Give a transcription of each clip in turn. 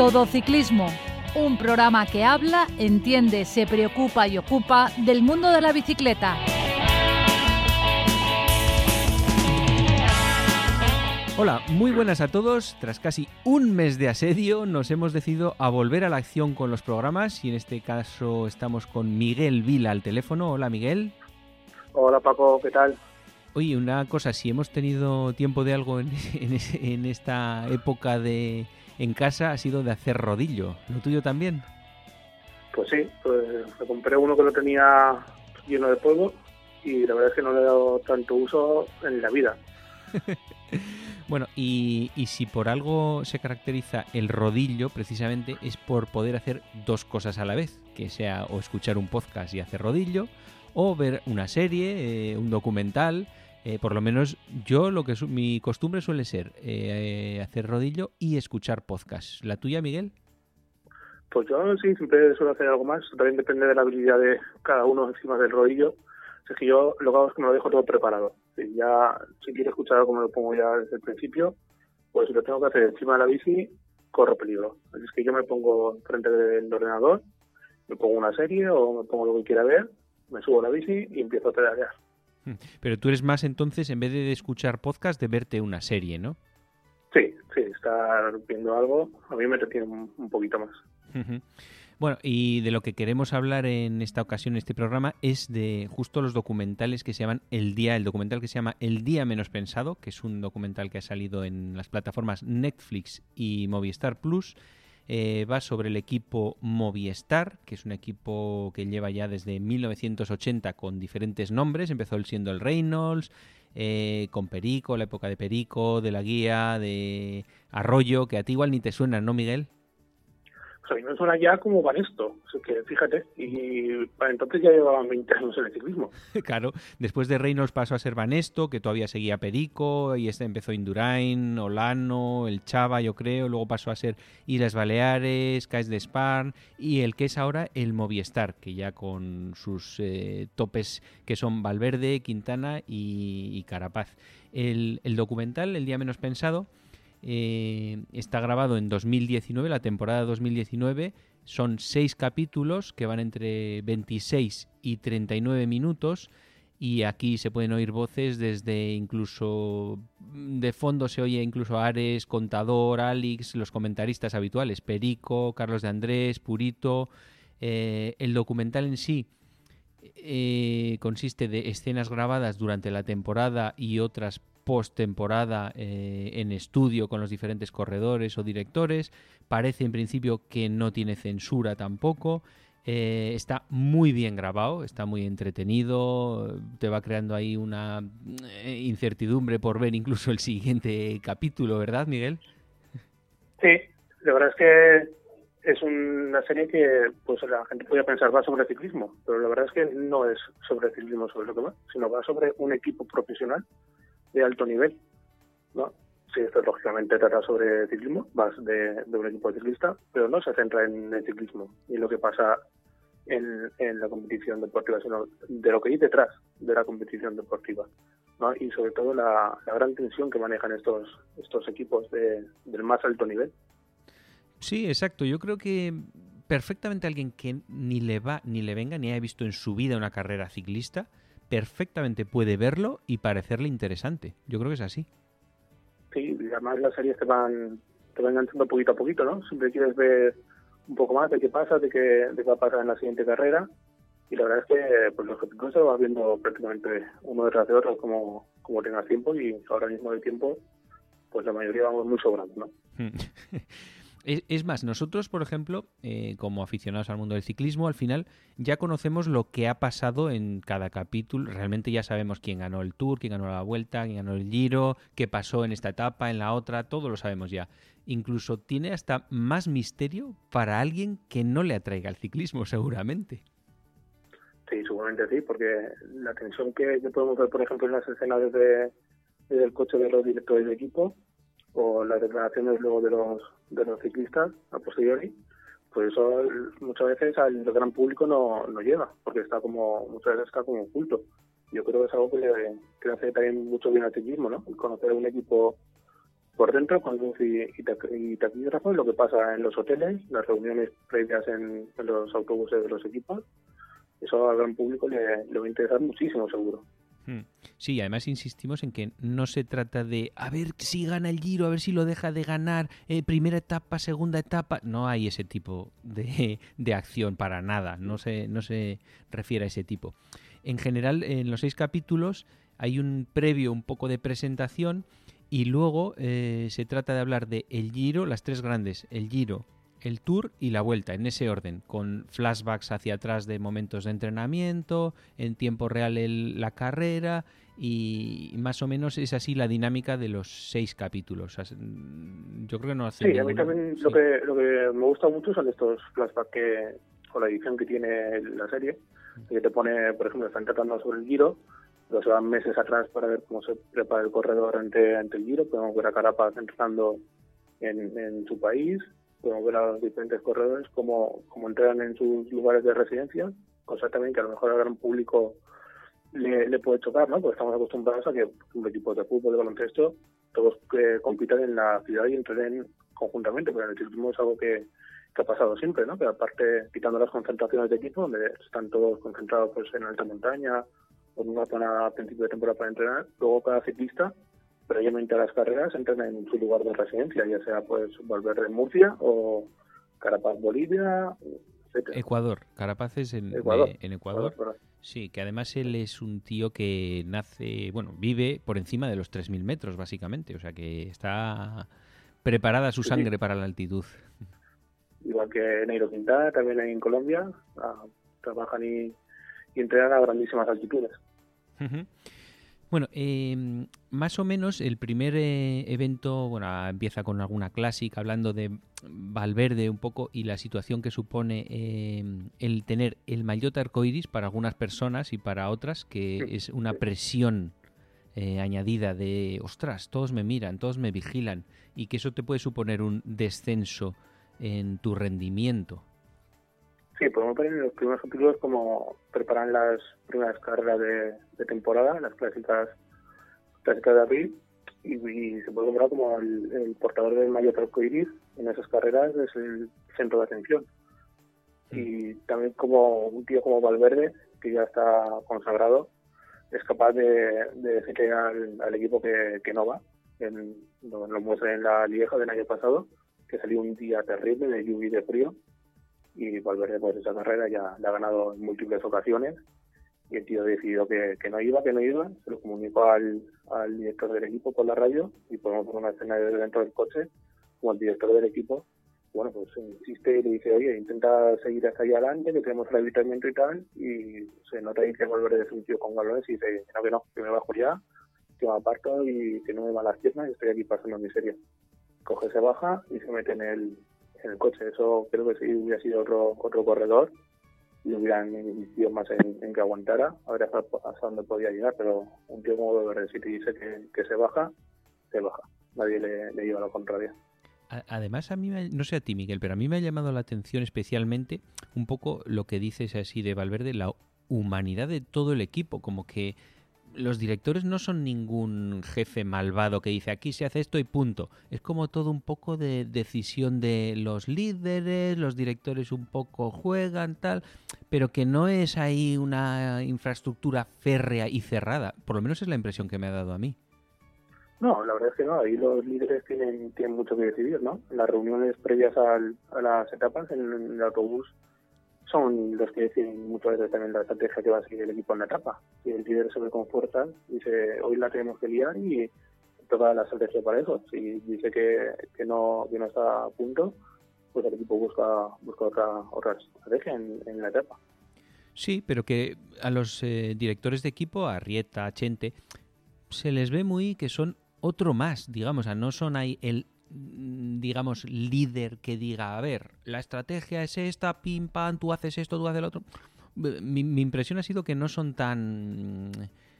Todo Ciclismo, un programa que habla, entiende, se preocupa y ocupa del mundo de la bicicleta. Hola, muy buenas a todos. Tras casi un mes de asedio, nos hemos decidido a volver a la acción con los programas y en este caso estamos con Miguel Vila al teléfono. Hola, Miguel. Hola, Paco, ¿qué tal? Oye, una cosa, si hemos tenido tiempo de algo en, en esta época de en casa ha sido de hacer rodillo. ¿Lo tuyo también? Pues sí, pues me compré uno que lo tenía lleno de polvo y la verdad es que no le he dado tanto uso en la vida. Bueno, y, si por algo se caracteriza el rodillo, precisamente es por poder hacer dos cosas a la vez, que sea o escuchar un podcast y hacer rodillo, o ver una serie, eh, un documental. Eh, por lo menos yo lo que mi costumbre suele ser eh, hacer rodillo y escuchar podcast. ¿La tuya, Miguel? Pues yo sí, siempre suelo hacer algo más. También depende de la habilidad de cada uno encima del rodillo. Es que yo lo que hago es que me lo dejo todo preparado ya, si quiero escuchar algo, me lo pongo ya desde el principio, pues si lo tengo que hacer encima de la bici, corro peligro. Así es que yo me pongo frente del ordenador, me pongo una serie o me pongo lo que quiera ver, me subo a la bici y empiezo a pedalear. Hmm. Pero tú eres más entonces, en vez de escuchar podcast, de verte una serie, ¿no? Sí, sí, estar viendo algo a mí me retiene un, poquito más. Bueno, y de lo que queremos hablar en esta ocasión, en este programa, es de justo los documentales que se llaman El Día, el documental que se llama El Día Menos Pensado, que es un documental que ha salido en las plataformas Netflix y Movistar Plus. Eh, va sobre el equipo Movistar, que es un equipo que lleva ya desde 1980 con diferentes nombres. Empezó el siendo el Reynolds, eh, con Perico, la época de Perico, de la guía, de Arroyo, que a ti igual ni te suena, ¿no, Miguel? A mí me suena ya como Banesto, que fíjate, y para entonces ya llevaban 20 años en el ciclismo. claro, después de Reynolds pasó a ser Banesto, que todavía seguía Perico, y este empezó Indurain, Olano, el Chava, yo creo, luego pasó a ser Islas Baleares, Caes de Sparn, y el que es ahora el Movistar, que ya con sus eh, topes que son Valverde, Quintana y, Carapaz. El documental, El Día Menos Pensado, eh, está grabado en 2019, la temporada 2019. Son seis capítulos que van entre 26 y 39 minutos. Y aquí se pueden oír voces desde incluso de fondo se oye incluso Ares, Contador, Alex, los comentaristas habituales, Perico, Carlos de Andrés, Purito. Eh, el documental en sí eh, consiste de escenas grabadas durante la temporada y otras post-temporada eh, en estudio con los diferentes corredores o directores. Parece en principio que no tiene censura tampoco. Eh, está muy bien grabado, está muy entretenido, te va creando ahí una eh, incertidumbre por ver incluso el siguiente capítulo, ¿verdad, Miguel? Sí, la verdad es que es una serie que pues la gente podría pensar va sobre ciclismo, pero la verdad es que no es sobre ciclismo sobre lo que va, sino va sobre un equipo profesional de alto nivel, ¿no? Sí, esto lógicamente trata sobre ciclismo, más de, un equipo de ciclista, pero no se centra en el ciclismo y lo que pasa en, la competición deportiva, sino de lo que hay detrás de la competición deportiva. ¿no? Y sobre todo la, gran tensión que manejan estos, estos equipos de, del más alto nivel. Sí, exacto. Yo creo que perfectamente alguien que ni le va, ni le venga, ni haya visto en su vida una carrera ciclista, perfectamente puede verlo y parecerle interesante. Yo creo que es así. Sí, además las series te van, te van enganchando poquito a poquito, ¿no? Siempre quieres ver un poco más de qué pasa, de qué, de qué va a pasar en la siguiente carrera. Y la verdad es que pues, los objetivos se van viendo prácticamente uno detrás de otro como, como tengas tiempo y ahora mismo de tiempo, pues la mayoría vamos muy sobrando, ¿no? Es, más, nosotros, por ejemplo, eh, como aficionados al mundo del ciclismo, al final ya conocemos lo que ha pasado en cada capítulo. Realmente ya sabemos quién ganó el Tour, quién ganó la Vuelta, quién ganó el Giro, qué pasó en esta etapa, en la otra, todo lo sabemos ya. Incluso tiene hasta más misterio para alguien que no le atraiga el ciclismo, seguramente. Sí, seguramente sí, porque la tensión que, podemos ver, por ejemplo, en las escenas desde el coche de los directores de equipo, o las declaraciones luego de los, de los ciclistas a posteriori, pues eso muchas veces al gran público no, no llega, porque está como, muchas veces está como oculto. Yo creo que es algo que le, hace también mucho bien al ciclismo, ¿no? conocer un equipo por dentro con luz y, y, taquígrafo, lo que pasa en los hoteles, las reuniones previas en, los autobuses de los equipos. Eso al gran público le, le va a interesar muchísimo, seguro. Hmm. Sí, además insistimos en que no se trata de a ver si gana el Giro, a ver si lo deja de ganar, eh, primera etapa, segunda etapa. No hay ese tipo de, de, acción para nada, no se, no se refiere a ese tipo. En general, en los seis capítulos hay un previo, un poco de presentación y luego eh, se trata de hablar de el Giro, las tres grandes, el Giro, el Tour y la Vuelta, en ese orden, con flashbacks hacia atrás de momentos de entrenamiento, en tiempo real la carrera y más o menos es así la dinámica de los seis capítulos. Yo creo que no hace. Sí, a mí también lo, que, lo que me gusta mucho son estos flashbacks que, con la edición que tiene la serie, que te pone, por ejemplo, están tratando sobre el Giro los van meses atrás para ver cómo se prepara el corredor ante, ante el Giro. Podemos ver a Carapaz entrando en, en su país, podemos ver a los diferentes corredores cómo, cómo entrenan en sus lugares de residencia, cosa también que a lo mejor al gran público le, puede chocar, ¿no? Porque estamos acostumbrados a que un equipo de fútbol, de baloncesto, todos eh, compitan en la ciudad y entrenen conjuntamente, pero en el ciclismo es algo que, que ha pasado siempre, ¿no? Que aparte, quitando las concentraciones de equipo, donde están todos concentrados pues en alta montaña con una zona a principio de temporada para entrenar. Luego cada ciclista, previamente a las carreras, entrena en su lugar de residencia, ya sea pues Valverde en Murcia o Carapaz Bolivia, etc. Ecuador, Carapaz es en Ecuador. en Ecuador. Sí, que además él es un tío que nace, bueno, vive por encima de los 3.000 metros, básicamente. O sea que está preparada su sangre para la altitud. Igual que Neiro Quintana, también en Colombia, ah, trabajan y y entrenar a grandísimas altitudes. Bueno, em, más o menos el primer eh, evento, bueno, empieza con alguna clásica hablando de Valverde un poco y la situación que supone em, el tener el maillot arcoiris para algunas personas y para otras que es una presión eh, añadida de, ostras, todos me miran, todos me vigilan y que eso te puede suponer un descenso en tu rendimiento. Sí, podemos ver en los primeros capítulos cómo preparan las primeras carreras de, temporada, las clásicas, clásicas de abril, y, se puede ver como el, portador del mayor arcoiris en esas carreras es el centro de atención. Y también como un tío como Valverde, que ya está consagrado, es capaz de, decirle al, equipo que, no va. En, lo, lo muestra en la Lieja del año pasado, que salió un día terrible de lluvia y de frío, y Valverde pues esa carrera ya la ha ganado en múltiples ocasiones y el tío decidió que, que no iba, que no iba, se lo comunicó al, al director del equipo por la radio y podemos ver una escena de dentro del coche como el director del equipo bueno pues insiste y le dice oye intenta seguir hasta allá adelante que tenemos el habitamiento y tal y se nota ahí que Valverde es un tío con galones y dice no que no, que me bajo ya que me aparto y que no me van las piernas y estoy aquí pasando miseria coge, se baja y se mete en el, en el coche. Eso creo que si hubiera sido otro otro corredor y hubieran insistido más en, que aguantara, a ver hasta, dónde podía llegar, pero un tío como Valverde, si te dice que, se baja, se baja. Nadie le, le lleva la contraria. Además, a mí, no sé a ti, Miguel, pero a mí me ha llamado la atención especialmente un poco lo que dices así de Valverde, la humanidad de todo el equipo, como que los directores no son ningún jefe malvado que dice aquí se hace esto y punto. Es como todo un poco de decisión de los líderes, los directores un poco juegan, tal, pero que no es ahí una infraestructura férrea y cerrada. Por lo menos es la impresión que me ha dado a mí. No, la verdad es que no, ahí los líderes tienen, tienen mucho que decidir, ¿no? Las reuniones previas a las etapas, en el autobús, son los que deciden muchas veces también la estrategia que va a seguir el equipo en la etapa. Si el líder se ve con fuerza, dice hoy la tenemos que liar y toda la estrategia para eso. Si dice que, que, no, que no está a punto, pues el equipo busca, busca otra, otra estrategia en, la etapa. Sí, pero que a los eh, directores de equipo, a Rieta, a Chente, se les ve muy que son otro más, digamos, o no son ahí el digamos, líder que diga, a ver, la estrategia es esta, pim, pam, tú haces esto, tú haces lo otro. Mi, impresión ha sido que no son tan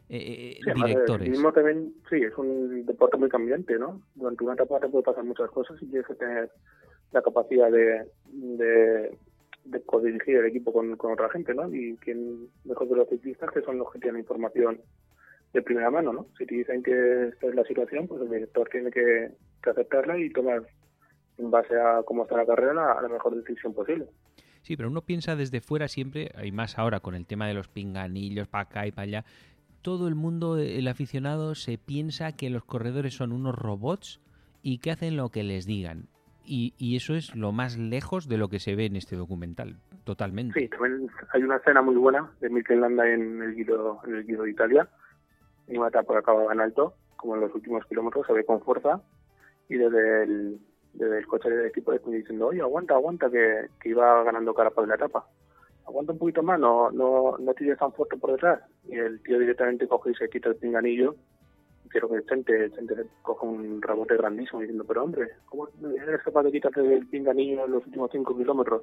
eh, eh directores. mismo también, sí, es un deporte muy cambiante, ¿no? Durante una etapa te puede pasar muchas cosas y tienes que tener la capacidad de, de, de el equipo con, con, otra gente, ¿no? Y quien mejor de los ciclistas, que son los que tienen información de primera mano, ¿no? Si te dicen que esta es la situación, pues el director tiene que, aceptarla y tomar en base a cómo está la carrera la, mejor decisión posible. Sí, pero uno piensa desde fuera siempre, y más ahora con el tema de los pinganillos para acá y para allá, todo el mundo, el aficionado, se piensa que los corredores son unos robots y que hacen lo que les digan. Y, y, eso es lo más lejos de lo que se ve en este documental, totalmente. Sí, también hay una escena muy buena de Mikel Landa en el Giro, en el Giro de Italia, etapa que acababa en alto, como en los últimos kilómetros, se ve con fuerza, y desde el, desde el coche del equipo de diciendo, oye, aguanta, aguanta, que, que iba ganando cara para la etapa. Aguanta un poquito más, no, no, no tires tan fuerte por detrás. Y el tío directamente coge y se quita el pinganillo quiero que Chente, Chente coja un rebote grandísimo diciendo, pero hombre, ¿cómo eres capaz de quitarte el pinganillo en los últimos cinco kilómetros?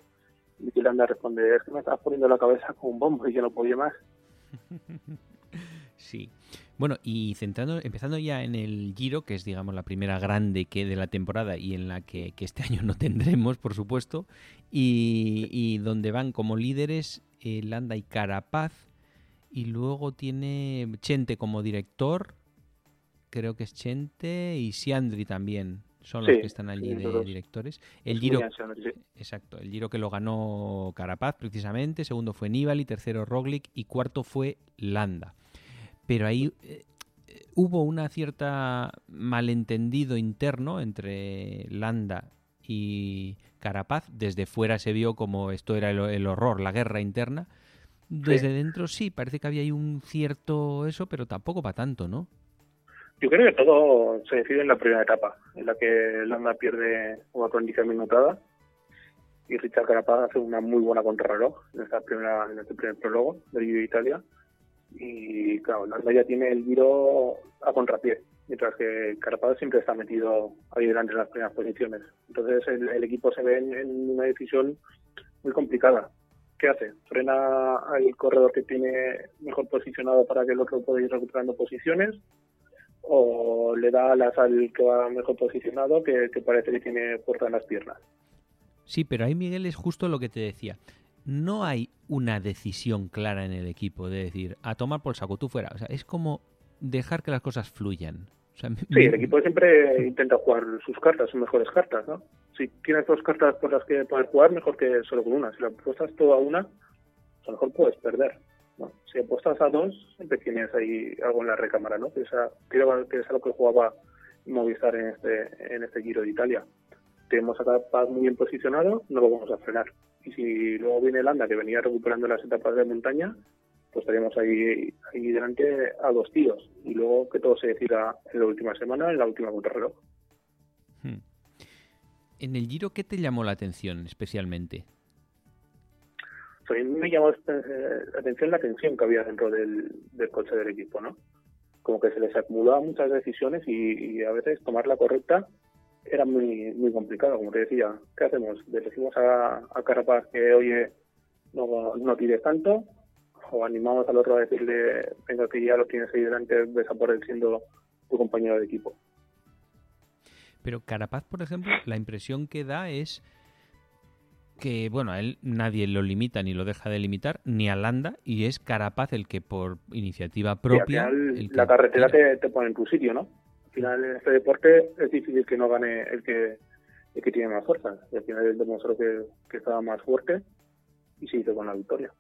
Y anda responde, es que me estás poniendo la cabeza con un bombo y yo no podía más. Sí. Bueno, y centrando, empezando ya en el Giro, que es digamos la primera grande que de la temporada y en la que, este año no tendremos, por supuesto, y, y donde van como líderes eh, Landa y Carapaz, y luego tiene Chente como director, creo que es Chente y Siandri también son los que están allí de directores. El Giro, exacto, el Giro que lo ganó Carapaz precisamente, segundo fue Nibali, tercero Roglic y cuarto fue Landa. Pero ahí eh, hubo una cierta malentendido interno entre Landa y Carapaz. Desde fuera se vio como esto era el, horror, la guerra interna. Desde dentro sí, parece que había ahí un cierto eso, pero tampoco para tanto, ¿no? Yo creo que todo se decide en la primera etapa, en la que Landa pierde una condición minutada y Richard Carapaz hace una muy buena contrarreloj en esta primera en este primer prólogo del Giro de Italia y claro Landa ya tiene el Giro a contrapié mientras que Carapaz siempre está metido ahí delante en las primeras posiciones entonces el, equipo se ve en, una decisión muy complicada ¿qué hace? frena al corredor que tiene mejor posicionado para que el otro pueda ir recuperando posiciones o le da alas al que va mejor posicionado que, parece que tiene fuerza en las piernas. Sí, pero ahí Miguel es justo lo que te decía. No hay una decisión clara en el equipo de decir a tomar por saco tú fuera. O sea, es como dejar que las cosas fluyan. sí, el equipo siempre intenta jugar sus cartas, sus mejores cartas, ¿no? Si tienes dos cartas por las que poder jugar, mejor que solo con una. Si la apuestas toda una, a lo mejor puedes perder. Si apuestas a dos, siempre tienes ahí algo en la recámara, ¿no? Que, creo que es algo que jugaba Movistar en este, en este Giro de Italia. Tenemos a Paz muy bien posicionado, no lo vamos a frenar. Y si luego viene el Anda, que venía recuperando las etapas de montaña, pues estaríamos ahí, ahí delante a dos tíos. Y luego que todo se decida en la última semana, en la última contrarreloj. Hmm. En el Giro, ¿qué te llamó la atención especialmente? a mí me llamó eh, la atención la tensión que había dentro del, coche del equipo, ¿no? Como que se les acumulaban muchas decisiones y, a veces tomar la correcta era muy muy complicado, como te decía. ¿Qué hacemos? ¿Le decimos a, a Carapaz que, oye, no, no tires tanto? ¿O animamos al otro a decirle, venga, que ya lo tienes ahí delante, ves a por él siendo tu compañero de equipo? Pero Carapaz, por ejemplo, la impresión que da es que, bueno, a él nadie lo limita ni lo deja de limitar, ni a Landa, y es Carapaz el que por iniciativa propia... la carretera te, pone en tu sitio, ¿no? Al final en este deporte es difícil que no gane el que, el que tiene más fuerza. Y al final él demostró que, que estaba más fuerte y se hizo con la victoria.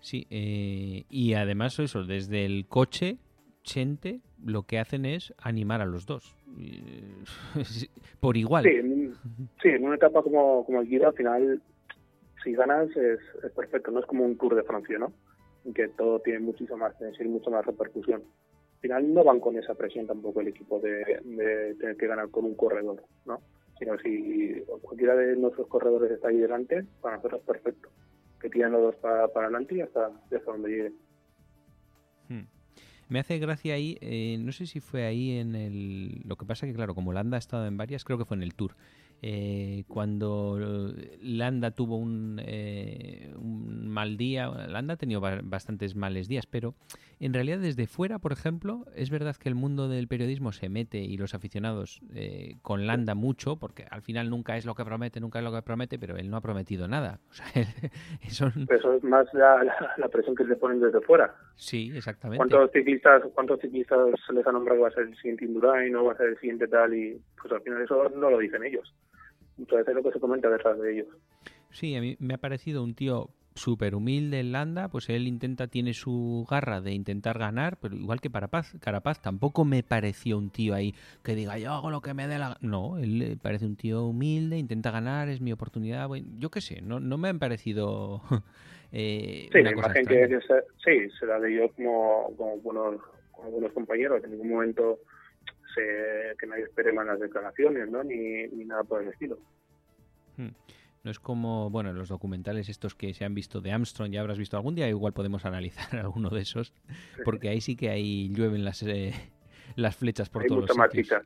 Sí, eh, y además eso, desde el coche Chente lo que hacen es animar a los dos. Por igual. Sí, en, una etapa como, como el Giro, al final, si ganas es, perfecto. No es como un Tour de Francia, ¿no? En que todo tiene muchísimo más tensión, mucho más repercusión. Al final no van con esa presión tampoco el equipo de, tener que ganar con un corredor, ¿no? Sino si cualquiera de nuestros corredores está ahí delante, para nosotros perfecto. Que tiran los dos para, para adelante y hasta, hasta donde llegue. Hmm. Me hace gracia ahí, eh, no sé si fue ahí en el... Lo que pasa que, claro, como Landa ha estado en varias, creo que fue en el Tour. Eh, cuando Landa tuvo un, eh, un, mal día, Landa ha tenido bastantes males días, pero en realidad desde fuera, por ejemplo, es verdad que el mundo del periodismo se mete y los aficionados eh, con Landa mucho, porque al final nunca es lo que promete, nunca es lo que promete, pero él no ha prometido nada. O sea, eso es más la, presión que le ponen desde fuera. Sí, exactamente. ¿Cuántos ciclistas, cuántos ciclistas se les ha nombrado va a ser el siguiente Indurain o va a ser el siguiente tal? Y pues al final eso no lo dicen ellos muchas veces lo que se comenta detrás de ellos. Sí, a mí me ha parecido un tío súper humilde en Landa, pues él intenta, tiene su garra de intentar ganar, pero igual que Carapaz, Carapaz tampoco me pareció un tío ahí que diga yo hago lo que me dé la No, él parece un tío humilde, intenta ganar, es mi oportunidad, yo qué sé, no, no me han parecido... eh, sí, la imagen que, se, sí, se la de yo como, como, buenos, como buenos compañeros, en ningún momento que nadie espere malas declaraciones, ¿no? Ni, ni nada por el estilo. Hmm. No es como, bueno, los documentales estos que se han visto de Armstrong, ya habrás visto algún día, igual podemos analizar alguno de esos, porque ahí sí que ahí llueven las, eh, las flechas por todos los sitios.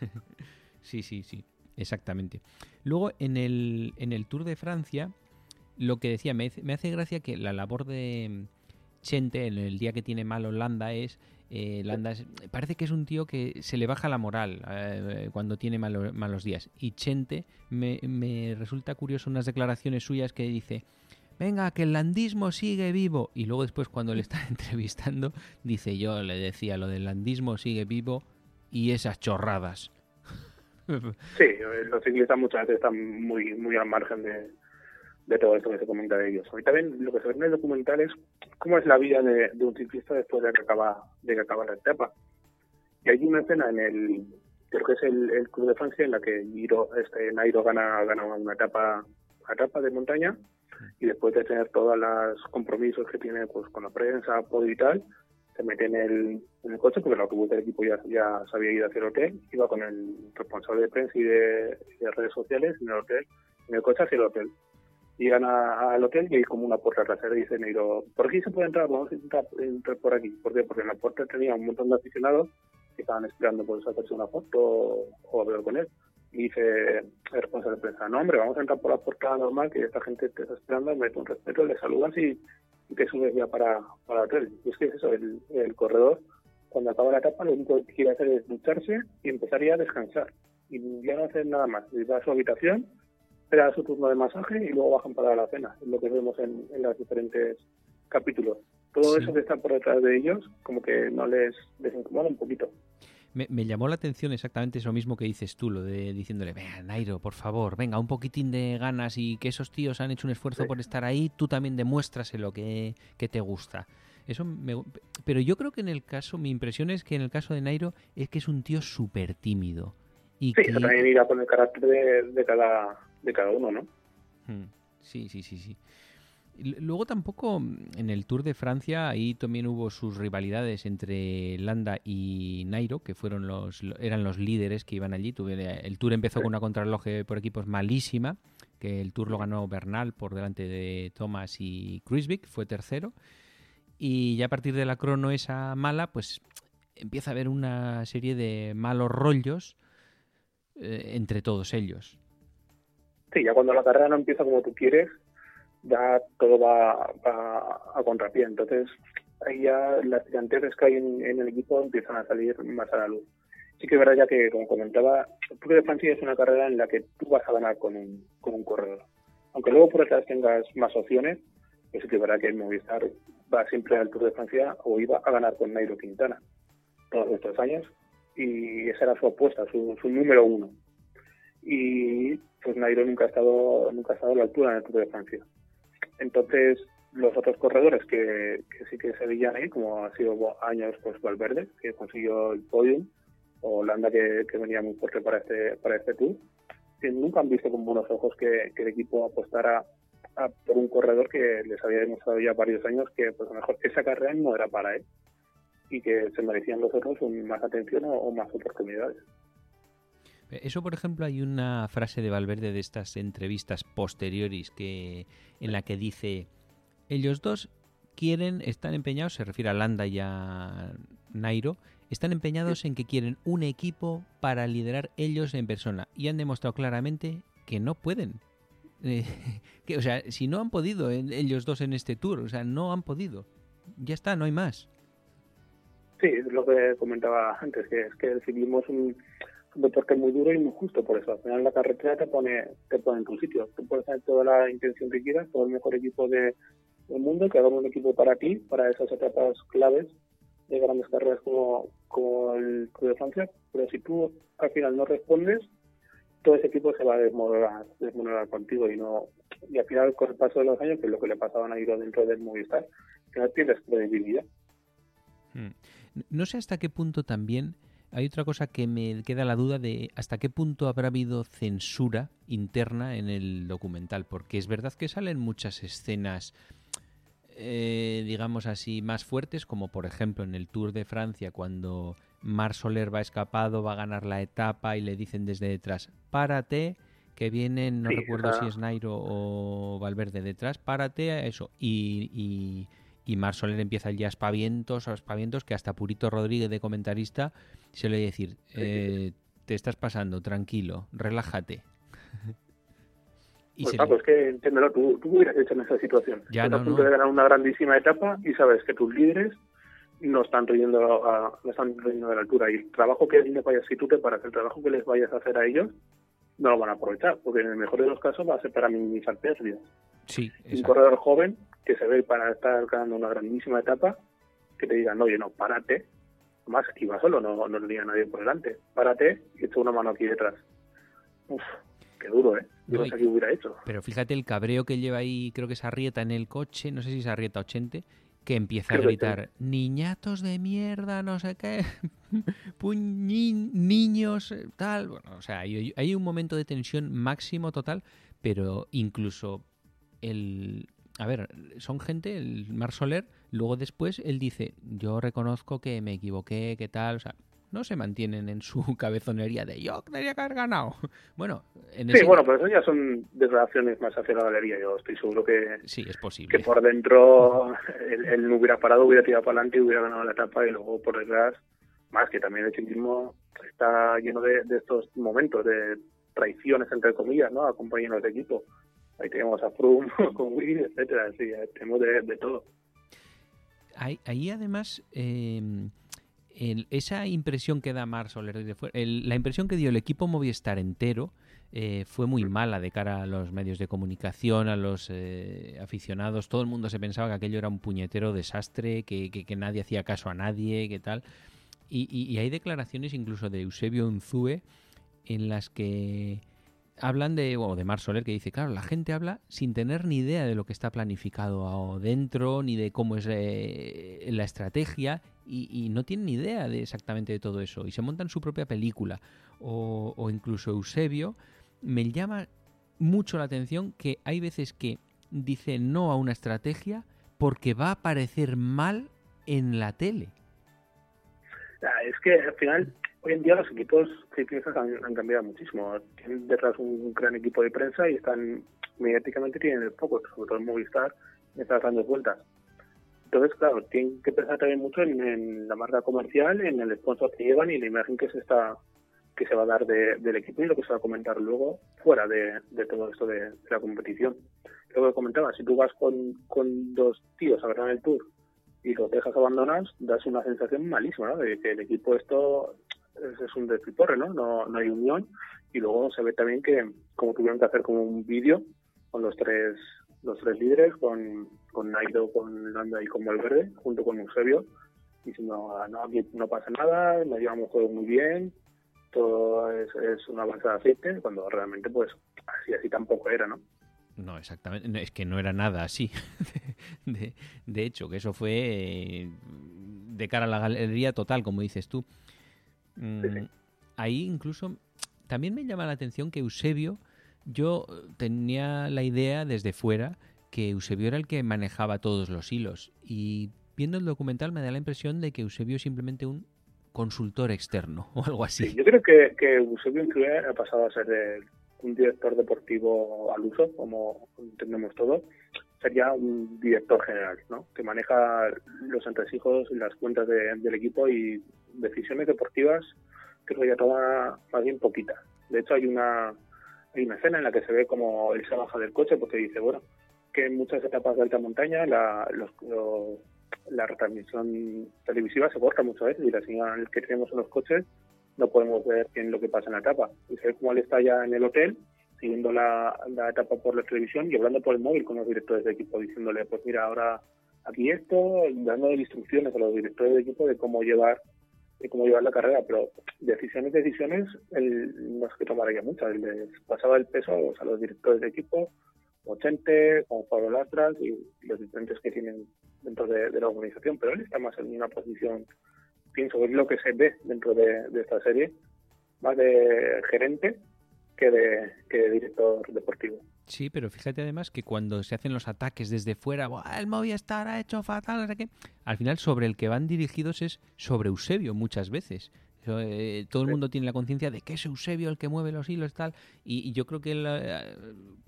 sí, sí, sí, exactamente. Luego, en el, en el Tour de Francia, lo que decía, me, me hace gracia que la labor de Chente en el día que tiene mal Holanda es eh, Landa parece que es un tío que se le baja la moral eh, cuando tiene malos días. Y Chente me, me, resulta curioso unas declaraciones suyas que dice, venga, que el landismo sigue vivo. Y luego después cuando le están entrevistando, dice yo le decía lo del landismo sigue vivo y esas chorradas. Sí, los ciclistas muchas veces están muy, muy al margen de, de todo esto que se comenta de ellos. Ahorita ven lo que se ve en el documental es cómo es la vida de, un ciclista después de que acaba de que acaba la etapa. Y hay una escena en el creo que es el, el Club de Francia en la que este, Nairo gana, gana una etapa, etapa de montaña y después de tener todos los compromisos que tiene pues con la prensa, podio y tal, se mete en el, en el coche porque el autobús del equipo ya, ya se había ido hacia el hotel, iba con el responsable de prensa y de, de redes sociales en el hotel, en el coche hacia el hotel llegan al hotel y hay como una puerta trasera y dice Neiro, ¿por aquí se puede entrar? Vamos a entrar por aquí. ¿Por qué? Porque en la puerta tenía un montón de aficionados que estaban esperando por hacerse una foto o, hablar con él. Y dice el responsable de prensa, no hombre, vamos a entrar por la puerta normal, que esta gente te está esperando, mete un respeto, le saludas y, y te subes ya para, para el hotel. Y es que es eso, el, el corredor, cuando acaba la etapa, lo único que quiere hacer es ducharse y empezaría a descansar. Y ya no hacer nada más. Y va a su habitación espera su turno de masaje y luego bajan para la cena, es lo que vemos en, en los diferentes capítulos. Todo eso que está por detrás de ellos, como que no les, les incomoda un poquito. Me, me, llamó la atención exactamente eso mismo que dices tú, lo de diciéndole, venga, Nairo, por favor, venga, un poquitín de ganas y que esos tíos han hecho un esfuerzo por estar ahí, tú también demuéstraselo que, que te gusta. Eso me, pero yo creo que en el caso, mi impresión es que en el caso de Nairo es que es un tío súper tímido. Y sí, también irá con el carácter de, de, cada, de cada uno, ¿no? Hmm. Sí, sí, sí, sí. Luego tampoco en el Tour de Francia ahí también hubo sus rivalidades entre Landa y Nairo, que fueron los eran los líderes que iban allí. El Tour empezó con una contrarreloj por equipos malísima, que el Tour lo ganó Bernal por delante de Thomas y Kruisvik, fue tercero. Y ya a partir de la crono esa mala, pues empieza a haber una serie de malos rollos eh, entre todos ellos. Sí, ya cuando la carrera no empieza como tú quieres, ya todo va, a contrapié. Entonces, ahí ya las gigantes que hay en, el equipo empiezan a salir más a la luz. Sí que es verdad ya que, como comentaba, el Tour de Francia es una carrera en la que tú vas a ganar con un, con un corredor. Aunque luego por detrás tengas más opciones, pues sí que es verdad que el Movistar va siempre al Tour de Francia o iba a ganar con Nairo Quintana todos estos años y esa era su apuesta, su, su número uno. Y pues Nairo nunca ha estado nunca ha estado a la altura en el Tour de Francia. Entonces, los otros corredores que, sí que se veían ahí, como ha sido años pues Valverde, que consiguió el podium, o Holanda que, venía muy fuerte para este para este Tour, que nunca han visto con buenos ojos que, el equipo apostara por un corredor que les había demostrado ya varios años que pues a lo mejor esa carrera no era para él y que se merecían los otros más atención o más oportunidades. Eso, por ejemplo, hay una frase de Valverde de estas entrevistas posteriores que en la que dice ellos dos quieren, están empeñados, se refiere a Landa y a Nairo, están empeñados en que quieren un equipo para liderar ellos en persona y han demostrado claramente que no pueden. Eh, que, o sea, si no han podido ellos dos en este tour, o sea, no han podido. Ya está, no hay más. Sí, lo que comentaba antes, que es que el ciclismo es un, deporte muy duro y muy justo por eso. Al final la carretera te pone, te pone en tu sitio. Tú puedes tener toda la intención que quieras, todo el mejor equipo de, del mundo, que haga un equipo para ti, para esas etapas claves de grandes carreras como, como el Tour de Francia, pero si tú al final no respondes, todo ese equipo se va a desmodelar, desmodelar contigo y no y al final con el paso de los años, que es lo que le pasaban a ir dentro del Movistar, que no tienes credibilidad. Hmm. No sé hasta qué punto también hay otra cosa que me queda la duda de hasta qué punto habrá habido censura interna en el documental, porque es verdad que salen muchas escenas, eh, digamos así, más fuertes, como por ejemplo en el Tour de Francia, cuando Mar Soler va escapado, va a ganar la etapa y le dicen desde detrás, párate, que vienen, no recuerdo si es Nairo o Valverde detrás, párate a eso. y y Mar Soler empieza ya a aspavientos, a aspavientos, que hasta Purito Rodríguez de comentarista se le decir, eh, te estás pasando, tranquilo, relájate. y pues, es que entiéndelo, tú, tú hubieras hecho en esa situación. Ya estás a punto de ganar una grandísima etapa y sabes que tus líderes no están riendo a, no están riendo de la altura y el trabajo que les vayas, si tú te paras, el trabajo que les vayas a hacer a ellos, no lo van a aprovechar, porque en el mejor de los casos va a ser para minimizar pérdidas. Sí, un corredor joven que se ve para estar ganando una grandísima etapa, que te digan, oye, no, párate, más iba solo, no, no tenía nadie por delante, párate y echa una mano aquí detrás. Uf, qué duro, ¿eh? Yo no, sé qué hubiera hecho. Pero fíjate el cabreo que lleva ahí, creo que es Arrieta en el coche, no sé si es Arrieta 80, que empieza a gritar, niñatos de mierda, no sé qué, niños, tal. Bueno, o sea, hay, hay un momento de tensión máximo total, pero incluso el, a ver, son gente, el Mar Soler, luego después él dice, yo reconozco que me equivoqué, que tal, o sea, no se mantienen en su cabezonería de yo tendría que haber ganado. Bueno, en Sí, bueno, pero eso ya son declaraciones más hacia la galería, yo estoy seguro que... Sí, es posible. Que por dentro él, no hubiera parado, hubiera tirado para adelante y hubiera ganado la etapa y luego por detrás, más que también el ciclismo está lleno de, de estos momentos de traiciones, entre comillas, ¿no? A compañeros de equipo ahí tenemos a Froome con Will, etcétera, sí, tenemos de, todo. Ahí, además, em, esa impresión que da Mar Soler fuera, la impresión que dio el equipo Movistar entero eh, fue muy mala de cara a los medios de comunicación, a los eh, aficionados. Todo el mundo se pensaba que aquello era un puñetero desastre, que, que, nadie hacía caso a nadie, que tal. Y, y, y, hay declaraciones incluso de Eusebio Unzue en las que hablan de, o de Mar Soler, que dice, claro, la gente habla sin tener ni idea de lo que está planificado dentro, ni de cómo es eh, la estrategia, y, no tienen ni idea de exactamente de todo eso, y se montan su propia película. O, o incluso Eusebio, me llama mucho la atención que hay veces que dice no a una estrategia porque va a parecer mal en la tele. Es que al final Hoy en día los equipos ciclistas han, han, cambiado muchísimo. Tienen detrás un gran equipo de prensa y están mediáticamente tienen el sobre todo en Movistar, están dando vueltas. Entonces, claro, tienen que pensar también mucho en, la marca comercial, en el sponsor que llevan y la imagen que se está que se va a dar del equipo y lo que se va a comentar luego fuera de, todo esto de, la competición. Lo que comentaba, si tú vas con, con dos tíos a ganar el Tour y los dejas abandonar, das una sensación malísima. De que el equipo esto es, un destriporre, ¿no? ¿no? No hay unión. Y luego se ve también que, como tuvieron que hacer como un vídeo con los tres los tres líderes, con, con Nairo, con Landa y con Valverde, junto con Eusebio, diciendo, ah, no, aquí no pasa nada, nos llevamos todo muy bien, todo es, es una avanzada de aceite, cuando realmente pues así así tampoco era, ¿no? No, exactamente. Es que no era nada así. De, de, hecho, que eso fue eh, de cara a la galería total, como dices tú. Mm, ahí incluso también me llama la atención que Eusebio, yo tenía la idea desde fuera que Eusebio era el que manejaba todos los hilos y viendo el documental me da la impresión de que Eusebio es simplemente un consultor externo o algo así. yo creo que, que Eusebio ha pasado a ser un director deportivo al uso, como entendemos todos, sería un director general, ¿no? Que maneja los entresijos y las cuentas del equipo y decisiones deportivas creo que ya toma más bien poquitas. De hecho, hay una, hay una escena en la que se ve como él se baja del coche porque dice, bueno, que en muchas etapas de alta montaña la, la retransmisión televisiva se corta muchas veces y la señal que tenemos en los coches no podemos ver bien lo que pasa en la etapa. Y se ve como él está ya en el hotel siguiendo la, la etapa por la televisión y hablando por el móvil con los directores de equipo, diciéndole, pues mira, ahora aquí esto, dando instrucciones a los directores de equipo de cómo llevar de cómo llevar la carrera, pero decisiones, decisiones, él no es que tomaría muchas, les pasaba el peso a los directores de equipo, como Chente, como Pablo Lastras y los diferentes que tienen dentro de, la organización, pero él está más en una posición, pienso, es lo que se ve dentro de, de esta serie, más de gerente que de, que director deportivo. Sí, pero fíjate además que cuando se hacen los ataques desde fuera, el Movistar ha hecho fatal, no sé qué, al final sobre el que van dirigidos es sobre Eusebio muchas veces. Eh, todo el mundo tiene la conciencia de que es Eusebio el que mueve los hilos tal y, yo creo que él, eh,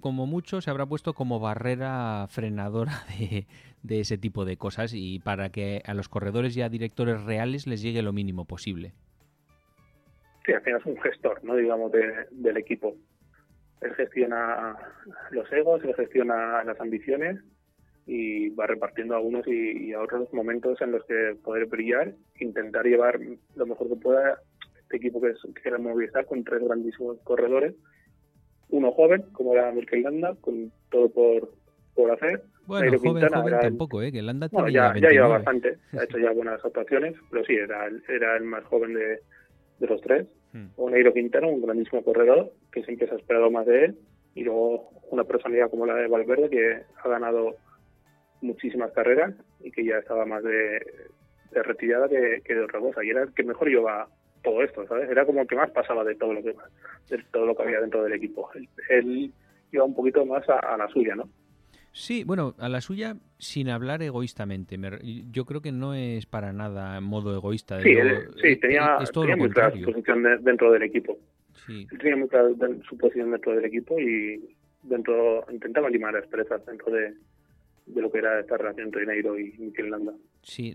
como mucho se habrá puesto como barrera frenadora de, de ese tipo de cosas y para que a los corredores y a directores reales les llegue lo mínimo posible sí, al final es un gestor, no digamos, del equipo. Él gestiona los egos, él gestiona las ambiciones y va repartiendo a unos y, a otros momentos en los que poder brillar, intentar llevar lo mejor que pueda este equipo que, es, que era Movistar con tres grandísimos corredores, uno joven, como era Mikel Landa, con todo por, por hacer. Bueno, joven, joven tampoco, ¿eh? Que Landa ya, ya lleva bastante, ha hecho ya buenas actuaciones, pero sí, era, era el más joven de, de los tres. Hmm. Un Eiro Quintana, un grandísimo corredor, que siempre se ha esperado más de él. Y luego una personalidad como la de Valverde, que ha ganado muchísimas carreras y que ya estaba más de, retirada que, de otra cosa. Y era el que mejor llevaba todo esto, ¿sabes? Era como el que más pasaba de todo lo que, de todo lo que había dentro del equipo. Él, iba un poquito más a la suya, ¿no? Sí, bueno, a la suya sin hablar egoístamente. yo creo que no es para nada modo egoísta. Sí, sí tenía, muy clara su posición dentro del equipo. Sí. Tenía muy clara su posición dentro del equipo y dentro intentaba limar las perezas dentro de, lo que era esta relación entre Neiro y Mikel Landa. Sí,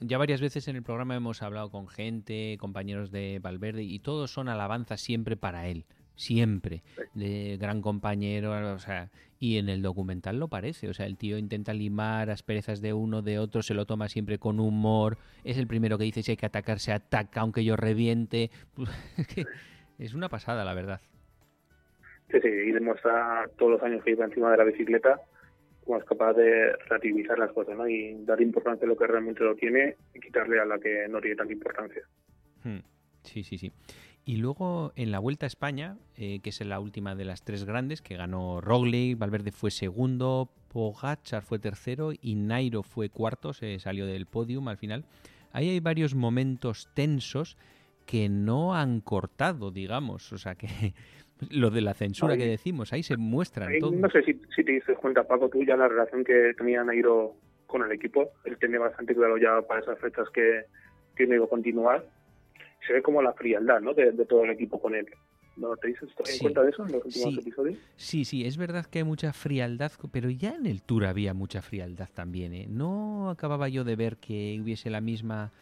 ya varias veces en el programa hemos hablado con gente, compañeros de Valverde, y todos son alabanzas siempre para él siempre, de gran compañero, o sea, y en el documental lo parece, o sea, el tío intenta limar asperezas de uno, de otro, se lo toma siempre con humor, es el primero que dice si hay que atacar, se ataca aunque yo reviente, es una pasada, la verdad. Sí, sí, y demuestra todos los años que lleva encima de la bicicleta cómo es capaz de relativizar las cosas, ¿no? Y dar importancia a lo que realmente lo tiene y quitarle a la que no tiene tanta importancia. Hmm. Sí, sí, sí. Y luego en la Vuelta a España, eh, que es la última de las tres grandes, que ganó Roglic, Valverde fue segundo, Pogachar fue tercero y Nairo fue cuarto, se salió del podium al final. Ahí hay varios momentos tensos que no han cortado, digamos, o sea que lo de la censura que decimos, ahí se muestran todo. No sé si, te dices cuenta, Paco, tú ya la relación que tenía Nairo con el equipo, él tenía bastante claro ya para esas fechas que tiene que continuar se ve como la frialdad ¿no? de, todo el equipo con él. ¿No te dices en cuenta de eso en los últimos episodios? Sí, sí, es verdad que hay mucha frialdad, pero ya en el Tour había mucha frialdad también. ¿eh? No acababa yo de ver que hubiese la misma...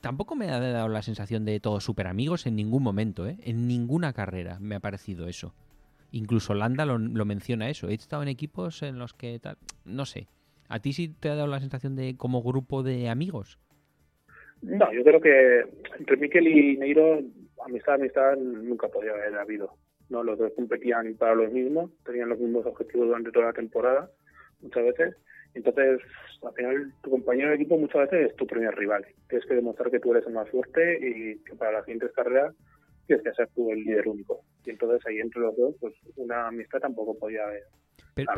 tampoco me ha dado la sensación de todos súper amigos en ningún momento, ¿eh? en ninguna carrera me ha parecido eso. Incluso Landa lo, lo menciona eso. He estado en equipos en los que tal... No sé. ¿A ti sí te ha dado la sensación de como grupo de amigos? No, yo creo que entre Miquel y Neiro, amistad, amistad nunca podía haber habido. No, los dos competían para lo mismo, tenían los mismos objetivos durante toda la temporada, muchas veces. Entonces, al final, tu compañero de equipo muchas veces es tu primer rival. Tienes que demostrar que tú eres el más fuerte y que para las siguientes carreras tienes que ser tú el líder único. Y entonces ahí entre los dos, pues una amistad tampoco podía haber. Pero,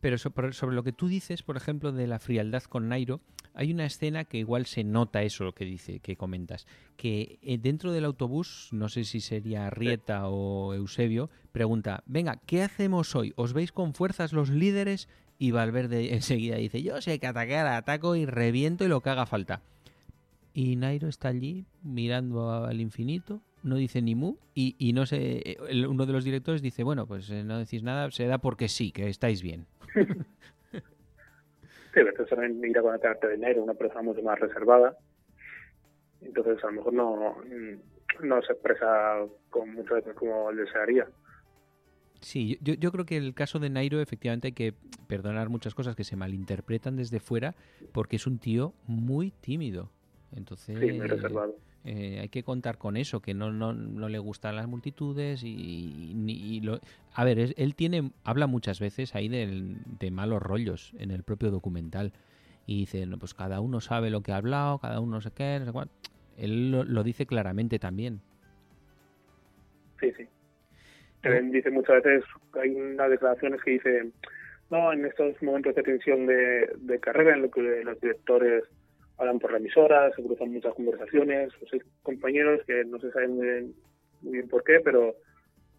pero, sobre, lo que tú dices, por ejemplo, de la frialdad con Nairo, hay una escena que igual se nota eso lo que dice, que comentas, que eh, dentro del autobús, no sé si sería Rieta o Eusebio, pregunta, venga, ¿qué hacemos hoy? ¿Os veis con fuerzas los líderes? Y Valverde enseguida dice, yo sé que atacar, ataco y reviento y lo que haga falta. Y Nairo está allí mirando al infinito, no dice ni mu, y, y no sé, uno de los directores dice, bueno, pues eh, no decís nada, se da porque sí, que estáis bien. Sí, pero también mira con el carácter de Nairo, una persona mucho más reservada. Entonces, a lo mejor no, no se expresa con muchas veces como él desearía. Sí, yo, yo creo que el caso de Nairo efectivamente hay que perdonar muchas cosas que se malinterpretan desde fuera porque es un tío muy tímido. Entonces, sí, muy reservado. Eh, hay que contar con eso, que no, no, no le gustan las multitudes y, lo... A ver, él tiene, habla muchas veces ahí de malos rollos en el propio documental y dice, no, pues cada uno sabe lo que ha hablado, cada uno sé qué, no sé cuál. Él lo, dice claramente también. Sí, sí. Él dice muchas veces, hay unas declaraciones que dice, no, en estos momentos de tensión de, de carrera en lo que los directores hablan por la emisora, se cruzan muchas conversaciones, o hay compañeros que no se saben muy bien, por qué, pero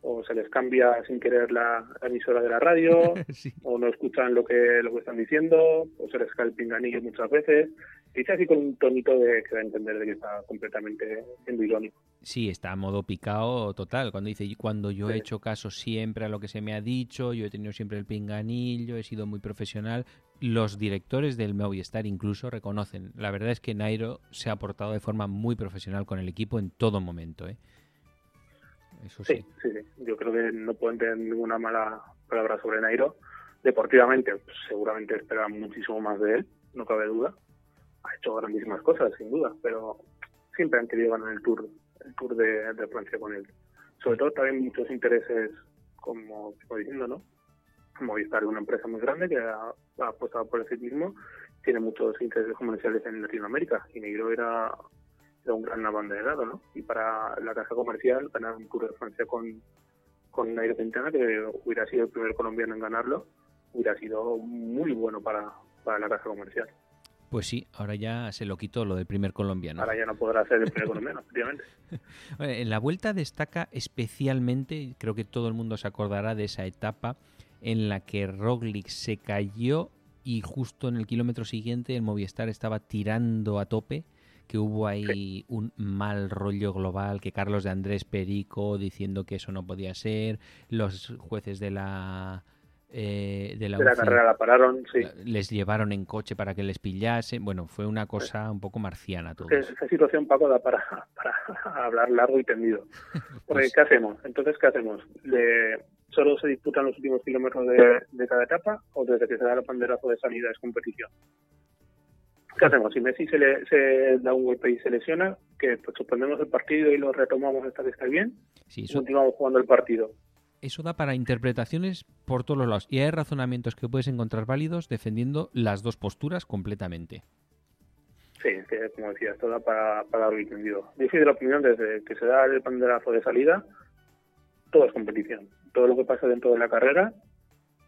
o se les cambia sin querer la, emisora de la radio, o no escuchan lo que, lo que están diciendo, o se les cae el pinganillo muchas veces. Dice así con un tonito de que da a entender de que está completamente siendo irónico. Sí, está a modo picado total. Cuando dice, cuando yo he hecho caso siempre a lo que se me ha dicho, yo he tenido siempre el pinganillo, he sido muy profesional. Los directores del Movistar incluso reconocen. La verdad es que Nairo se ha portado de forma muy profesional con el equipo en todo momento. ¿eh? Eso sí. Sí, sí, Yo creo que no puedo entender ninguna mala palabra sobre Nairo. Deportivamente, pues, seguramente esperan muchísimo más de él, no cabe duda. Ha hecho grandísimas cosas, sin duda, pero siempre han querido ganar el Tour el Tour de, Francia con él. Sobre todo también muchos intereses, como estoy diciendo, ¿no? Movistar es una empresa muy grande que ha, apostado por el ciclismo, tiene muchos intereses comerciales en Latinoamérica y Negro era, era un gran abanderado, ¿no? Y para la casa comercial ganar un Tour de Francia con, con Nairo Quintana, que hubiera sido el primer colombiano en ganarlo, hubiera sido muy bueno para, para la casa comercial. Pues sí, ahora ya se lo quitó lo del primer colombiano. Ahora ya no podrá ser el primer colombiano, efectivamente. en la vuelta destaca especialmente, creo que todo el mundo se acordará de esa etapa en la que Roglic se cayó y justo en el kilómetro siguiente el Movistar estaba tirando a tope, que hubo ahí un mal rollo global, que Carlos de Andrés Perico diciendo que eso no podía ser, los jueces de la eh, de la, carrera la pararon, sí. Les llevaron en coche para que les pillasen. Bueno, fue una cosa un poco marciana todo. Esa situación, Paco, da para, para hablar largo y tendido. Porque, pues ¿qué hacemos? Entonces, ¿qué hacemos? ¿Le, ¿Solo se disputan los últimos kilómetros de, cada etapa o desde que se da el banderazo de salida es competición? ¿Qué hacemos? Si Messi se, le, se da un golpe y se lesiona, que pues suspendemos el partido y lo retomamos hasta que está bien, sí, continuamos jugando el partido eso da para interpretaciones por todos los lados. Y hay razonamientos que puedes encontrar válidos defendiendo las dos posturas completamente. Sí, que como decía, esto da para, para lo entendido. Yo de la opinión desde que se da el banderazo de salida, todo es competición. Todo lo que pasa dentro de la carrera,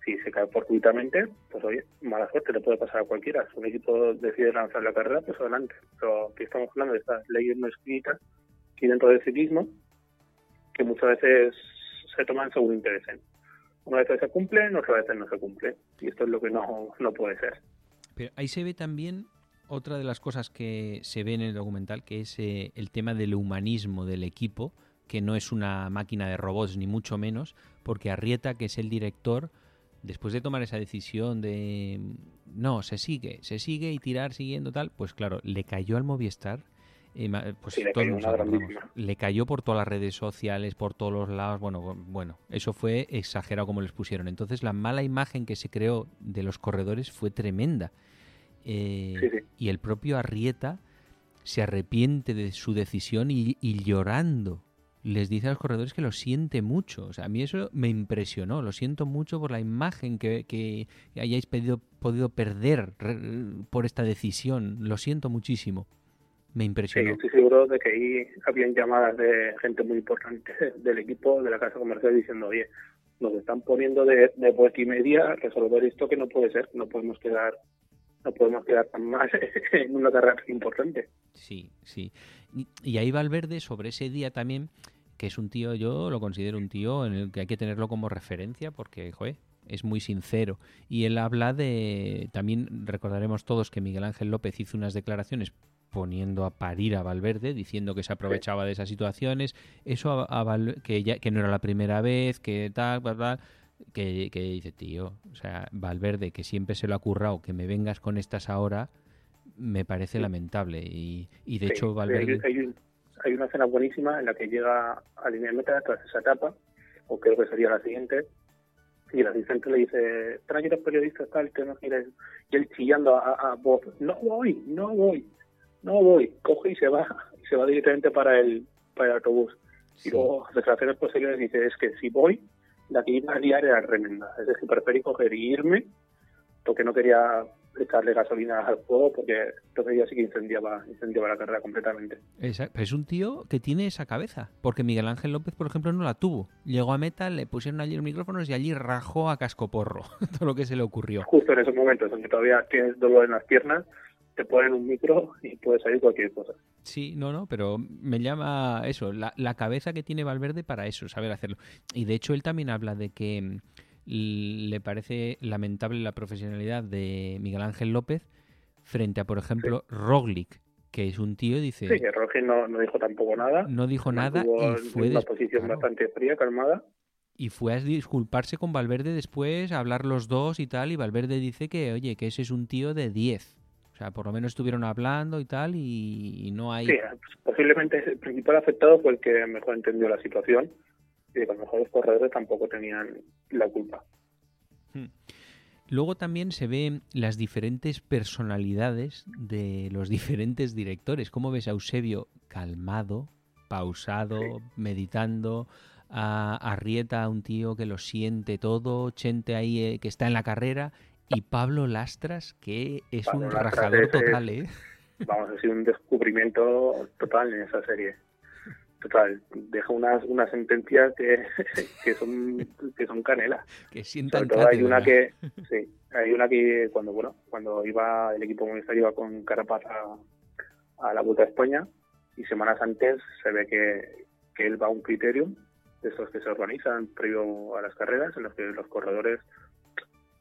si se cae fortuitamente, pues oye, mala suerte le puede pasar a cualquiera. Si un equipo decide lanzar la carrera, pues adelante. Pero aquí estamos hablando de estas leyes no escritas aquí dentro del ciclismo, que muchas veces se toman según interesen. Una vez se cumplen, otra vez no se cumple. Y esto es lo que no, no puede ser. Pero ahí se ve también otra de las cosas que se ve en el documental, que es eh, el tema del humanismo del equipo, que no es una máquina de robots, ni mucho menos, porque Arrieta, que es el director, después de tomar esa decisión de no, se sigue, se sigue y tirar siguiendo tal, pues claro, le cayó al Movistar pues le, cayó por todas las redes sociales, por todos los lados. Bueno, bueno, eso fue exagerado como les pusieron. Entonces la mala imagen que se creó de los corredores fue tremenda. Eh, y el propio Arrieta se arrepiente de su decisión y, llorando les dice a los corredores que lo siente mucho. O sea, a mí eso me impresionó. Lo siento mucho por la imagen que, que hayáis podido perder por esta decisión. Lo siento muchísimo me impresionó. Sí, estoy seguro de que ahí habían llamadas de gente muy importante del equipo, de la casa comercial, diciendo, oye, nos están poniendo de, de vuelta y media resolver esto que no puede ser, no podemos quedar no podemos quedar tan más en una carrera importante. Sí, sí. Y, y ahí Valverde sobre ese día también, que es un tío, yo lo considero un tío en el que hay que tenerlo como referencia porque, joder, es muy sincero. Y él habla de, también recordaremos todos que Miguel Ángel López hizo unas declaraciones poniendo a parir a Valverde, diciendo que se aprovechaba de esas situaciones, eso que, ya, que no era la primera vez, que tal, tal, que, que dice, tío, o sea, Valverde, que siempre se lo ha currado, que me vengas con estas ahora, me parece lamentable. Y, y de hecho, Valverde. Hay, hay, una escena buenísima en la que llega a línea de meta tras esa etapa, o creo que sería la siguiente, y el asistente le dice, tranquilo periodista tal, que no quieres, y él chillando a, a voz, no voy, no voy, no voy, coge y se va, y se va directamente para el, para el autobús. Y luego, declaraciones posteriores, dice, es que si voy, la que iba a liar era tremenda, es decir, preferí coger y irme, porque no quería echarle gasolina al fuego porque entonces ya sí que incendiaba, incendiaba la carrera completamente. Exacto. es un tío que tiene esa cabeza, porque Miguel Ángel López, por ejemplo, no la tuvo. Llegó a meta, le pusieron allí los micrófonos y allí rajó a cascoporro todo lo que se le ocurrió. Justo en esos momentos, donde todavía tienes dolor en las piernas, te ponen un micro y puede salir cualquier cosa. Sí, no, no, pero me llama eso, la, la cabeza que tiene Valverde para eso, saber hacerlo. Y de hecho él también habla de que le parece lamentable la profesionalidad de Miguel Ángel López frente a, por ejemplo, Roglic, que es un tío, dice... Sí, que Roglic no, dijo tampoco nada. No dijo nada y fue... una posición bastante fría, calmada. Y fue a disculparse con Valverde después, a hablar los dos y tal, y Valverde dice que, oye, que ese es un tío de 10. O sea, por lo menos estuvieron hablando y tal, y, no hay... Sí, posiblemente el principal afectado fue el que mejor entendió la situación y a lo mejor los corredores tampoco tenían la culpa. Hmm. Luego también se ven las diferentes personalidades de los diferentes directores. ¿Cómo ves a Eusebio calmado, pausado, meditando? A Arrieta, un tío que lo siente todo, Chente ahí eh, que está en la carrera, y Pablo Lastras, que es un rajador total, ¿eh? Vamos a decir, un descubrimiento total en esa serie total, deja unas, unas sentencias que, que son que son canela. Que sientan hay una que sí, hay una que cuando bueno, cuando iba el equipo municipal iba con Carapaz a, la Vuelta a España y semanas antes se ve que, que él va a un criterio de esos que se organizan previo a las carreras en los que los corredores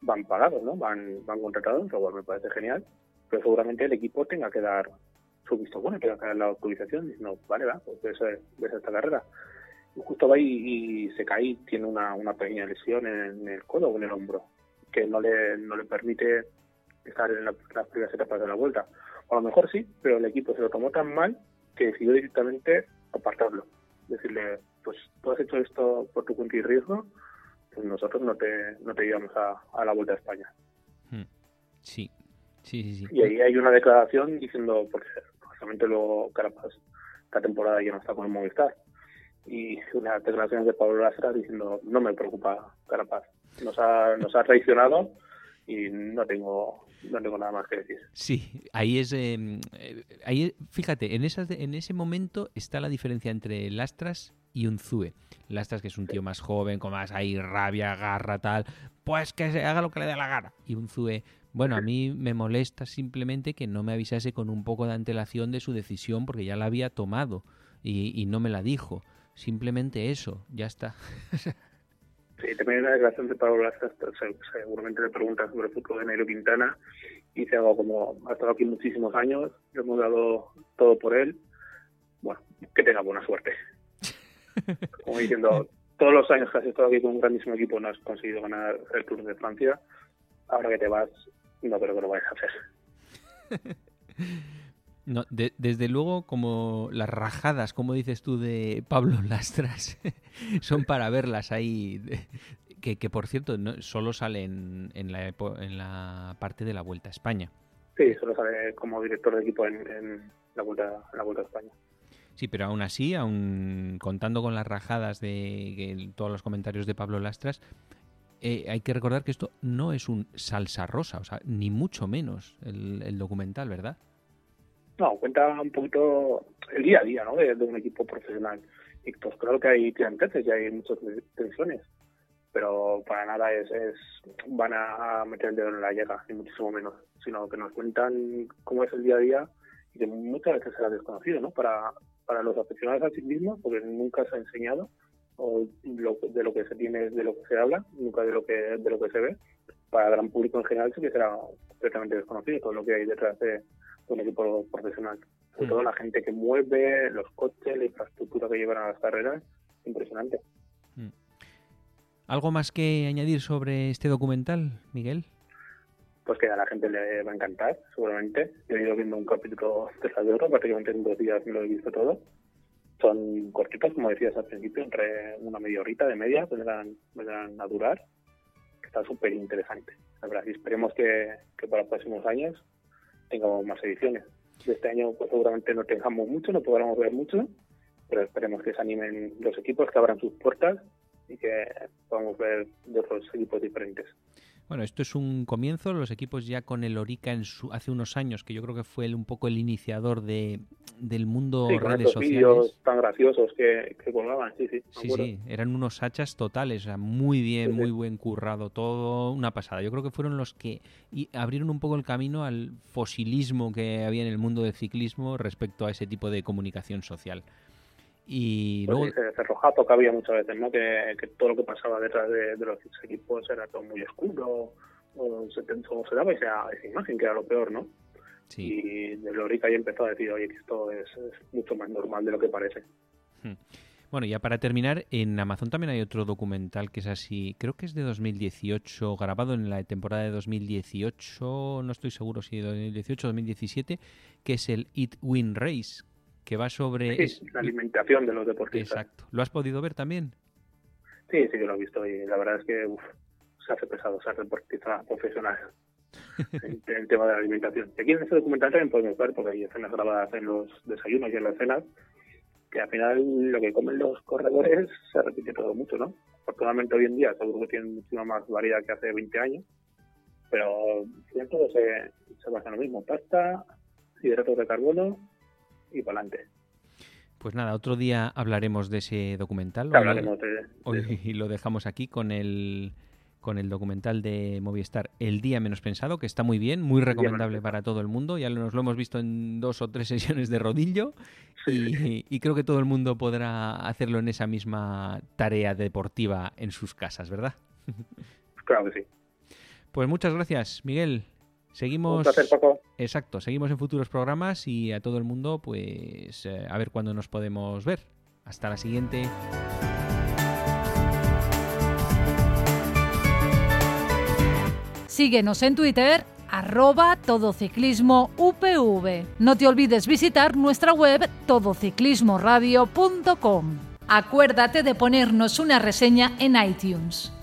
van pagados, ¿no? Van van contratados, lo cual me parece genial, pero seguramente el equipo tenga que dar su visto bueno, que era la autorización, no vale, va, pues ves, esta carrera. Y justo va y, se cae y tiene una, una pequeña lesión en, el codo o en el hombro, que no le, no le permite estar en las primeras etapas de la vuelta. O a lo mejor sí, pero el equipo se lo tomó tan mal que decidió directamente apartarlo. Decirle, pues tú has hecho esto por tu cuenta y riesgo, nosotros no te, no te llevamos a, a la Vuelta a España. Hmm. Sí, sí, sí, sí. Y ahí hay una declaración diciendo, porque justamente luego Carapaz esta temporada ya no está con el Movistar. Y una declaración de Pablo Lastra diciendo, no me preocupa Carapaz, nos ha, nos ha traicionado y no tengo no tengo nada más que decir. Sí, ahí es em, eh, ahí fíjate, en esas en ese momento está la diferencia entre Lastras y Unzue. Lastras que es un tío más joven, con más ahí rabia, garra tal, pues que se haga lo que le dé la gana. Y Unzue bueno, a mí me molesta simplemente que no me avisase con un poco de antelación de su decisión porque ya la había tomado y, no me la dijo. Simplemente eso, ya está. Sí, también hay una declaración de Pablo seguramente le preguntas sobre el fútbol de Nairo Quintana y dice algo como, ha estado aquí muchísimos años, le hemos dado todo por él, bueno, que tenga buena suerte. Como diciendo, todos los años que has estado aquí con un grandísimo equipo no has conseguido ganar el Tour de Francia, ahora que te vas no creo que lo vayas a hacer. No, desde luego, como las rajadas, como dices tú, de Pablo Lastras, son para verlas ahí. Que, que por cierto, no, solo sale en, la, en la parte de la Vuelta a España. Sí, solo sale como director de equipo en, la, vuelta, la Vuelta a España. Sí, pero aún así, aún contando con las rajadas de todos los comentarios de Pablo Lastras, eh, hay que recordar que esto no es un salsa rosa, o sea, ni mucho menos el, documental, ¿verdad? No, cuenta un poquito el día a día, ¿no? De, un equipo profesional. Y pues claro que hay tiranteces y hay muchas tensiones, pero para nada es, es van a meter el dedo en la llaga, ni muchísimo menos, sino que nos cuentan cómo es el día a día y que muchas veces será desconocido, ¿no? Para, para los aficionados al ciclismo, porque nunca se ha enseñado o de lo que se tiene, de lo que se habla, nunca de lo que de lo que se ve. Para el gran público en general sí que será completamente desconocido todo lo que hay detrás de, un equipo profesional. Sobre mm. todo la gente que mueve, los coches, la infraestructura que llevan a las carreras, impresionante. Mm. ¿Algo más que añadir sobre este documental, Miguel? Pues que a la gente le va a encantar, seguramente. Yo he ido viendo un capítulo de la de oro, prácticamente en dos días me lo he visto todo. Son cortitos, como decías al principio, entre una media horita de media, vendrán, vendrán a durar. Está súper interesante, la verdad. Y esperemos que, que para los próximos años tengamos más ediciones. Este año pues, seguramente no tengamos mucho, no podremos ver mucho, pero esperemos que se animen los equipos, que abran sus puertas y que podamos ver de otros equipos diferentes. Bueno, esto es un comienzo. Los equipos ya con el Orica en su, hace unos años, que yo creo que fue un poco el iniciador de, del mundo sí, redes sociales. tan graciosos que, que colgaban, sí, sí. Sí, sí, eran unos hachas totales, o sea, muy bien, sí, muy buen currado todo, una pasada. Yo creo que fueron los que y abrieron un poco el camino al fosilismo que había en el mundo del ciclismo respecto a ese tipo de comunicación social. Y pues luego... sí, rojazo que había muchas veces, ¿no? Que, que todo lo que pasaba detrás de, de, los equipos era todo muy oscuro, o se, o se daba esa, esa, imagen que era lo peor, ¿no? Sí. Y de Lorica ya empezó a decir, oye, que esto es, es, mucho más normal de lo que parece. Hmm. Bueno, ya para terminar, en Amazon también hay otro documental que es así, creo que es de 2018, grabado en la temporada de 2018, no estoy seguro si de 2018 o 2017, que es el Eat Win Race, que va sobre... Sí, es, la alimentación de los deportistas. Exacto. ¿Lo has podido ver también? Sí, sí que lo he visto y la verdad es que uf, se hace pesado ser deportista profesional en el tema de la alimentación. Y aquí en este documental también podemos ver, porque hay escenas grabadas en los desayunos y en las cenas, que al final lo que comen los corredores se repite todo mucho, ¿no? Afortunadamente hoy en día seguro que tienen muchísima más variedad que hace 20 años, pero todo se, se basa en lo mismo, pasta, hidratos de carbono y para adelante. Pues nada, otro día hablaremos de ese documental. Hoy, hablaremos de, de hoy lo dejamos aquí con el con el documental de Movistar El día menos pensado, que está muy bien, muy recomendable para todo el mundo. Ya nos lo hemos visto en dos o tres sesiones de rodillo y, y, creo que todo el mundo podrá hacerlo en esa misma tarea deportiva en sus casas, ¿verdad? Claro que sí. Pues muchas gracias, Miguel. Seguimos. Un placer, Paco. Exacto, seguimos en futuros programas y a todo el mundo, pues eh, a ver cuándo nos podemos ver. Hasta la siguiente. Síguenos en Twitter, arroba todociclismo UPV. No te olvides visitar nuestra web todociclismoradio.com. Acuérdate de ponernos una reseña en iTunes.